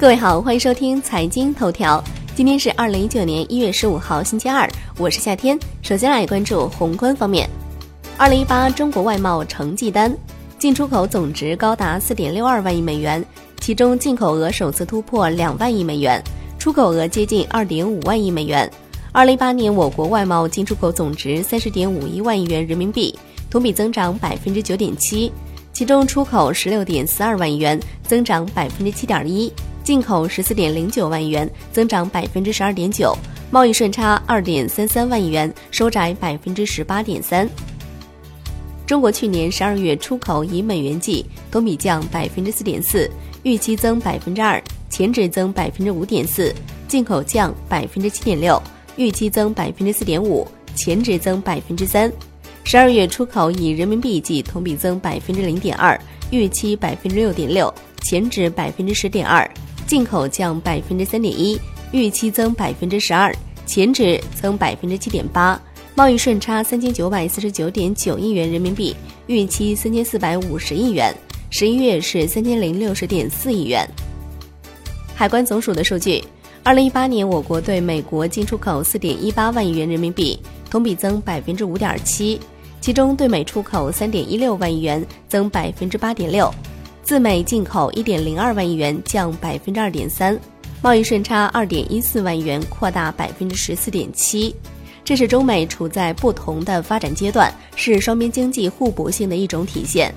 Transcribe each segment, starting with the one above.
各位好，欢迎收听财经头条。今天是二零一九年一月十五号，星期二，我是夏天。首先来关注宏观方面，二零一八中国外贸成绩单，进出口总值高达四点六二万亿美元，其中进口额首次突破两万亿美元，出口额接近二点五万亿美元。二零一八年我国外贸进出口总值三十点五一万亿元人民币，同比增长百分之九点七，其中出口十六点四二万亿元，增长百分之七点一。进口十四点零九万亿元，增长百分之十二点九；贸易顺差二点三三万亿元，收窄百分之十八点三。中国去年十二月出口以美元计，同比降百分之四点四，预期增百分之二，前值增百分之五点四；进口降百分之七点六，预期增百分之四点五，前值增百分之三。十二月出口以人民币计，同比增百分之零点二，预期百分之六点六，前值百分之十点二。进口降百分之三点一，预期增百分之十二，前值增百分之七点八。贸易顺差三千九百四十九点九亿元人民币，预期三千四百五十亿元。十一月是三千零六十点四亿元。海关总署的数据，二零一八年我国对美国进出口四点一八万亿元人民币，同比增百分之五点七，其中对美出口三点一六万亿元，增百分之八点六。自美进口一点零二万亿元，降百分之二点三，贸易顺差二点一四万亿元，扩大百分之十四点七。这是中美处在不同的发展阶段，是双边经济互补性的一种体现。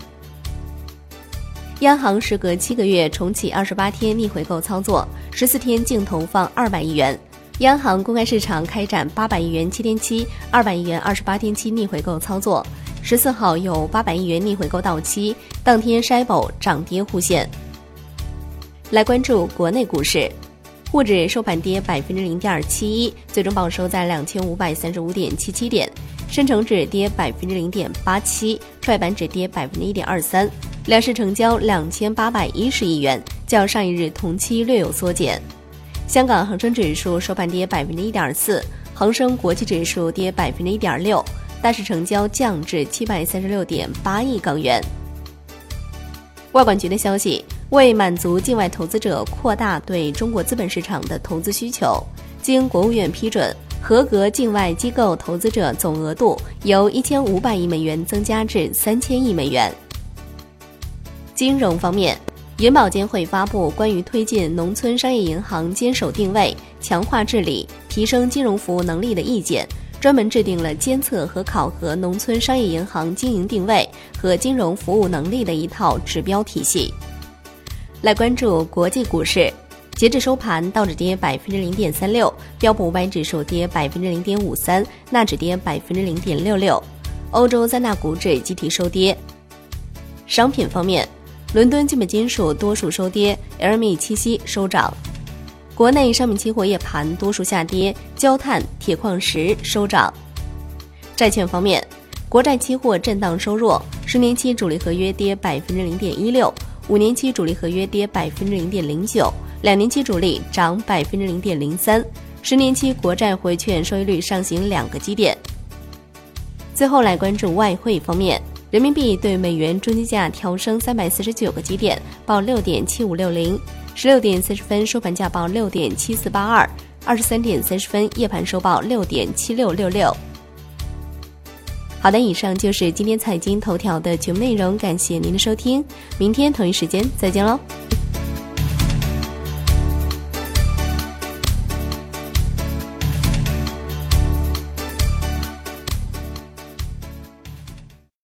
央行时隔七个月重启二十八天逆回购操作，十四天净投放二百亿元。央行公开市场开展八百亿元七天期、二百亿元二十八天期逆回购操作。十四号有八百亿元逆回购到期，当天 SHIB 涨跌互现。来关注国内股市，沪指收盘跌百分之零点七一，最终报收在两千五百三十五点七七点；深成指跌百分之零点八七，创业板指跌百分之一点二三。两市成交两千八百一十亿元，较上一日同期略有缩减。香港恒生指数收盘跌百分之一点四，恒生国际指数跌百分之一点六。大市成交降至七百三十六点八亿港元。外管局的消息，为满足境外投资者扩大对中国资本市场的投资需求，经国务院批准，合格境外机构投资者总额度由一千五百亿美元增加至三千亿美元。金融方面，银保监会发布关于推进农村商业银行坚守定位、强化治理、提升金融服务能力的意见。专门制定了监测和考核农村商业银行经营定位和金融服务能力的一套指标体系。来关注国际股市，截至收盘，道指跌百分之零点三六，标普五百指数跌百分之零点五三，纳指跌百分之零点六六，欧洲三大股指集体收跌。商品方面，伦敦基本金属多数收跌，LME 七锡收涨。国内商品期货夜盘多数下跌，焦炭、铁矿石收涨。债券方面，国债期货震荡收弱，十年期主力合约跌百分之零点一六，五年期主力合约跌百分之零点零九，两年期主力涨百分之零点零三，十年期国债回券收益率上行两个基点。最后来关注外汇方面，人民币对美元中间价调升三百四十九个基点，报六点七五六零。十六点三十分收盘价报六点七四八二，二十三点三十分夜盘收报六点七六六六。好的，以上就是今天财经头条的全部内容，感谢您的收听，明天同一时间再见喽。